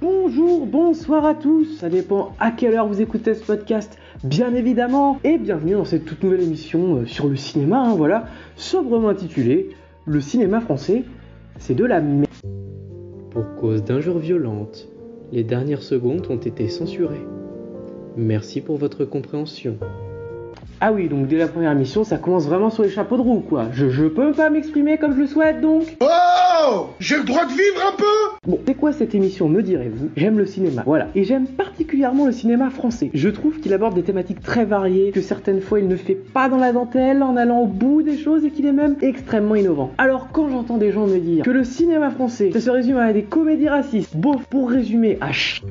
Bonjour, bonsoir à tous, ça dépend à quelle heure vous écoutez ce podcast, bien évidemment, et bienvenue dans cette toute nouvelle émission euh, sur le cinéma, hein, voilà, sobrement intitulée Le cinéma français, c'est de la merde. Pour cause d'injures violentes, les dernières secondes ont été censurées. Merci pour votre compréhension. Ah oui, donc dès la première émission, ça commence vraiment sur les chapeaux de roue, quoi. Je, je peux pas m'exprimer comme je le souhaite, donc Oh J'ai le droit de vivre un peu Bon, c'est quoi cette émission, me direz-vous? J'aime le cinéma, voilà. Et j'aime particulièrement le cinéma français. Je trouve qu'il aborde des thématiques très variées, que certaines fois il ne fait pas dans la dentelle en allant au bout des choses et qu'il est même extrêmement innovant. Alors quand j'entends des gens me dire que le cinéma français, ça se résume à des comédies racistes, bon, pour résumer, à ch...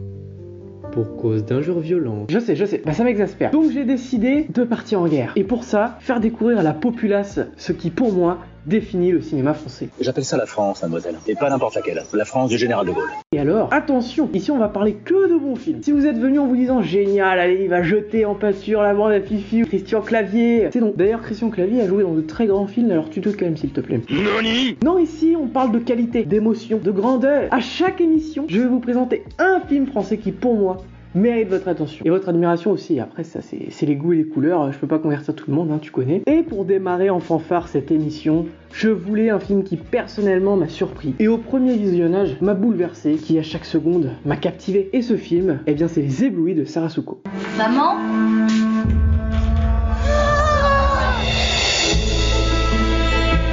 Pour cause d'injures violentes. Je sais, je sais, bah ça m'exaspère. Donc j'ai décidé de partir en guerre. Et pour ça, faire découvrir à la populace ce qui, pour moi, définit le cinéma français. J'appelle ça la France, mademoiselle. Et pas n'importe laquelle. La France du général de Gaulle. Et alors, attention, ici on va parler que de bons films. Si vous êtes venu en vous disant génial, allez, il va jeter en pâture la bande à Fifi, Christian Clavier, c'est non. D'ailleurs, Christian Clavier a joué dans de très grands films, alors tu te calmes s'il te plaît. Noni Non, ici on parle de qualité, d'émotion, de grandeur. À chaque émission, je vais vous présenter un film français qui, pour moi, mérite votre attention et votre admiration aussi. Après, ça, c'est les goûts et les couleurs. Je peux pas convertir tout le monde, hein, tu connais. Et pour démarrer en fanfare cette émission, je voulais un film qui personnellement m'a surpris et au premier visionnage m'a bouleversé, qui à chaque seconde m'a captivé. Et ce film, eh bien, c'est Les Éblouis de Sarasuko. Maman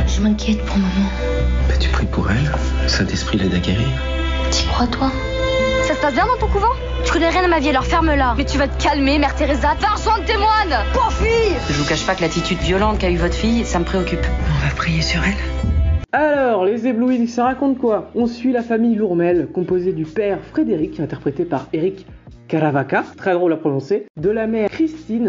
Je m'inquiète pour maman. Bah, tu pries pour elle, le Saint-Esprit l'aide à guérir? T'y crois, toi? Se passe bien dans ton couvent? Tu connais rien à ma vie, alors ferme-la. Mais tu vas te calmer, Mère Teresa. Fais soin de tes moines. Fille Je vous cache pas que l'attitude violente qu'a eu votre fille, ça me préoccupe. On va prier sur elle. Alors, Les Éblouis, ça raconte quoi? On suit la famille Lourmel, composée du père Frédéric, interprété par Eric Caravaca, très drôle à prononcer, de la mère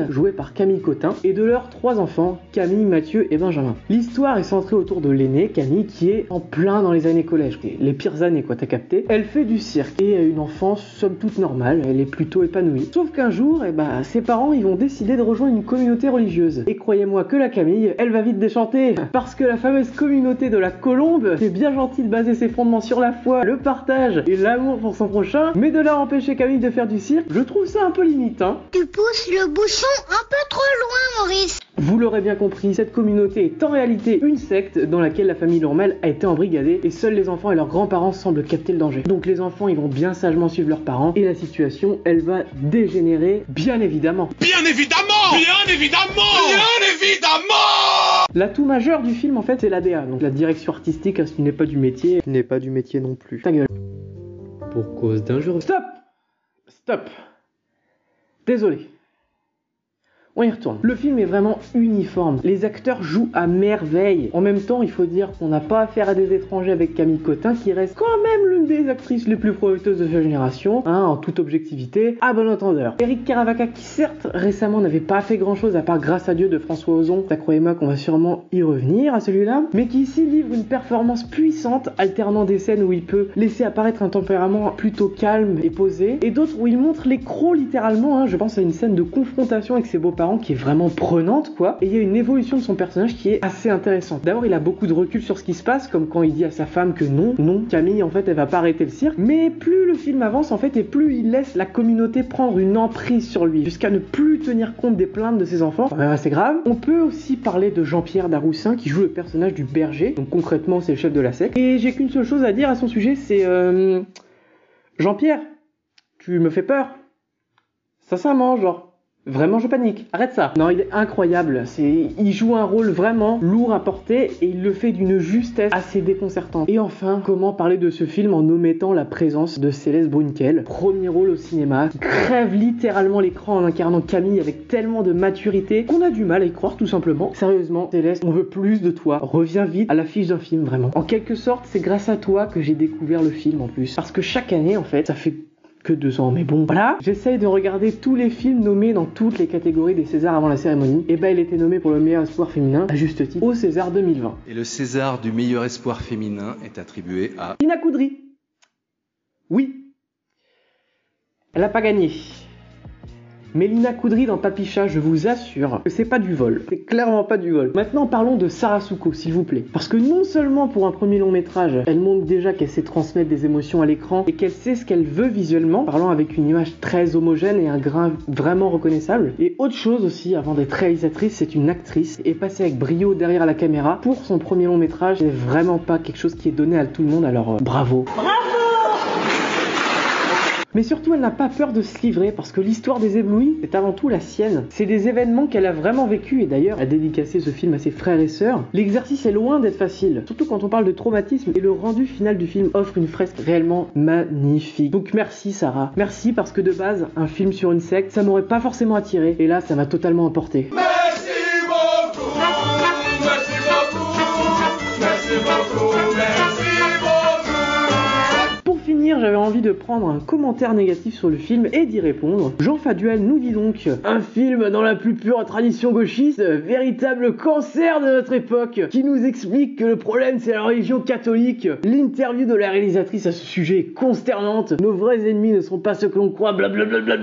Jouée par Camille Cotin, et de leurs trois enfants, Camille, Mathieu et Benjamin. L'histoire est centrée autour de l'aînée, Camille, qui est en plein dans les années collège, les pires années quoi, t'as capté. Elle fait du cirque et a une enfance somme toute normale, elle est plutôt épanouie. Sauf qu'un jour, eh ben, ses parents ils vont décider de rejoindre une communauté religieuse. Et croyez-moi que la Camille, elle va vite déchanter, parce que la fameuse communauté de la Colombe, c'est bien gentil de baser ses fondements sur la foi, le partage et l'amour pour son prochain, mais de là empêcher Camille de faire du cirque, je trouve ça un peu limite, hein. Tu bouchon un peu trop loin, Maurice. Vous l'aurez bien compris, cette communauté est en réalité une secte dans laquelle la famille Normale a été embrigadée et seuls les enfants et leurs grands-parents semblent capter le danger. Donc les enfants ils vont bien sagement suivre leurs parents et la situation elle va dégénérer bien évidemment. Bien évidemment Bien évidemment Bien évidemment L'atout majeur du film en fait c'est l'ADA, donc la direction artistique, hein, ce qui n'est pas du métier, ce n'est pas du métier non plus. Ta gueule. Pour cause d'injures. Stop Stop Désolé. On y retourne. Le film est vraiment uniforme. Les acteurs jouent à merveille. En même temps, il faut dire qu'on n'a pas affaire à des étrangers avec Camille Cotin, qui reste quand des actrices les plus prometteuses de sa génération, hein, en toute objectivité, à bon entendeur. Eric Caravaca, qui certes récemment n'avait pas fait grand chose à part Grâce à Dieu de François Ozon, ça croyez-moi qu'on va sûrement y revenir à celui-là, mais qui ici livre une performance puissante, alternant des scènes où il peut laisser apparaître un tempérament plutôt calme et posé, et d'autres où il montre les crocs littéralement. Hein. Je pense à une scène de confrontation avec ses beaux-parents qui est vraiment prenante quoi et il y a une évolution de son personnage qui est assez intéressante d'abord il a beaucoup de recul sur ce qui se passe comme quand il dit à sa femme que non non Camille en fait elle va pas arrêter le cirque mais plus le film avance en fait et plus il laisse la communauté prendre une emprise sur lui jusqu'à ne plus tenir compte des plaintes de ses enfants. Assez grave. On peut aussi parler de Jean-Pierre Daroussin qui joue le personnage du berger. Donc concrètement c'est le chef de la secte. Et j'ai qu'une seule chose à dire à son sujet c'est euh... Jean-Pierre tu me fais peur. Sincèrement genre Vraiment, je panique. Arrête ça. Non, il est incroyable. C'est, il joue un rôle vraiment lourd à porter et il le fait d'une justesse assez déconcertante. Et enfin, comment parler de ce film en omettant la présence de Céleste Brunkel, premier rôle au cinéma, crève littéralement l'écran en incarnant Camille avec tellement de maturité qu'on a du mal à y croire tout simplement. Sérieusement, Céleste, on veut plus de toi. Reviens vite à l'affiche d'un film vraiment. En quelque sorte, c'est grâce à toi que j'ai découvert le film en plus. Parce que chaque année, en fait, ça fait que deux ans, mais bon, voilà. J'essaye de regarder tous les films nommés dans toutes les catégories des Césars avant la cérémonie. Et bah, il était nommé pour le meilleur espoir féminin, à juste titre, au César 2020. Et le César du meilleur espoir féminin est attribué à Tina Koudry. Oui. Elle a pas gagné. Mélina Coudry dans Papicha, je vous assure que c'est pas du vol. C'est clairement pas du vol. Maintenant, parlons de Sarah Souko, s'il vous plaît. Parce que non seulement pour un premier long métrage, elle montre déjà qu'elle sait transmettre des émotions à l'écran et qu'elle sait ce qu'elle veut visuellement, parlant avec une image très homogène et un grain vraiment reconnaissable. Et autre chose aussi, avant d'être réalisatrice, c'est une actrice et passer avec brio derrière la caméra pour son premier long métrage, c'est vraiment pas quelque chose qui est donné à tout le monde. Alors euh, bravo. Mais surtout, elle n'a pas peur de se livrer parce que l'histoire des éblouis est avant tout la sienne. C'est des événements qu'elle a vraiment vécu et d'ailleurs, elle a dédicacé ce film à ses frères et sœurs. L'exercice est loin d'être facile, surtout quand on parle de traumatisme et le rendu final du film offre une fresque réellement magnifique. Donc merci Sarah. Merci parce que de base, un film sur une secte, ça m'aurait pas forcément attiré et là, ça m'a totalement emporté. De prendre un commentaire négatif sur le film et d'y répondre. Jean Faduel nous dit donc Un film dans la plus pure tradition gauchiste, véritable cancer de notre époque, qui nous explique que le problème c'est la religion catholique. L'interview de la réalisatrice à ce sujet est consternante. Nos vrais ennemis ne sont pas ceux que l'on croit, blablabla.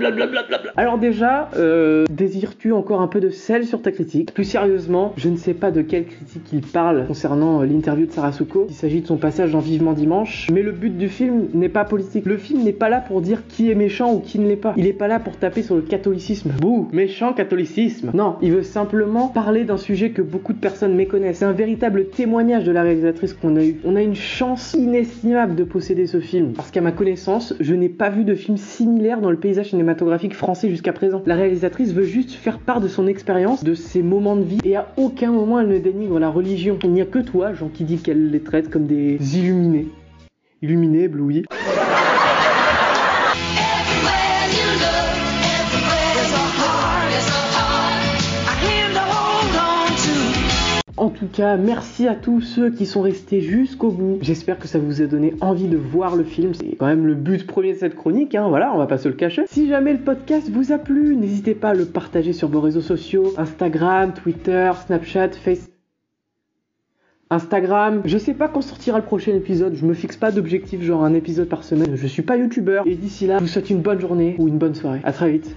Alors déjà, euh, désires-tu encore un peu de sel sur ta critique? Plus sérieusement, je ne sais pas de quelle critique il parle concernant euh, l'interview de Sarah Souko. Il s'agit de son passage dans Vivement Dimanche, mais le but du film n'est pas politique. Film n'est pas là pour dire qui est méchant ou qui ne l'est pas. Il est pas là pour taper sur le catholicisme. Bouh, méchant catholicisme. Non, il veut simplement parler d'un sujet que beaucoup de personnes méconnaissent. C'est un véritable témoignage de la réalisatrice qu'on a eu. On a une chance inestimable de posséder ce film. Parce qu'à ma connaissance, je n'ai pas vu de film similaire dans le paysage cinématographique français jusqu'à présent. La réalisatrice veut juste faire part de son expérience, de ses moments de vie, et à aucun moment elle ne dénigre la religion. Il n'y a que toi, Jean, qui dit qu'elle les traite comme des illuminés. Illuminés, éblouis. Tout cas, merci à tous ceux qui sont restés jusqu'au bout. J'espère que ça vous a donné envie de voir le film. C'est quand même le but premier de cette chronique, hein. voilà, on va pas se le cacher. Si jamais le podcast vous a plu, n'hésitez pas à le partager sur vos réseaux sociaux, Instagram, Twitter, Snapchat, Facebook. Instagram, je sais pas quand sortira le prochain épisode, je me fixe pas d'objectif genre un épisode par semaine, je suis pas youtubeur et d'ici là, je vous souhaite une bonne journée ou une bonne soirée. À très vite.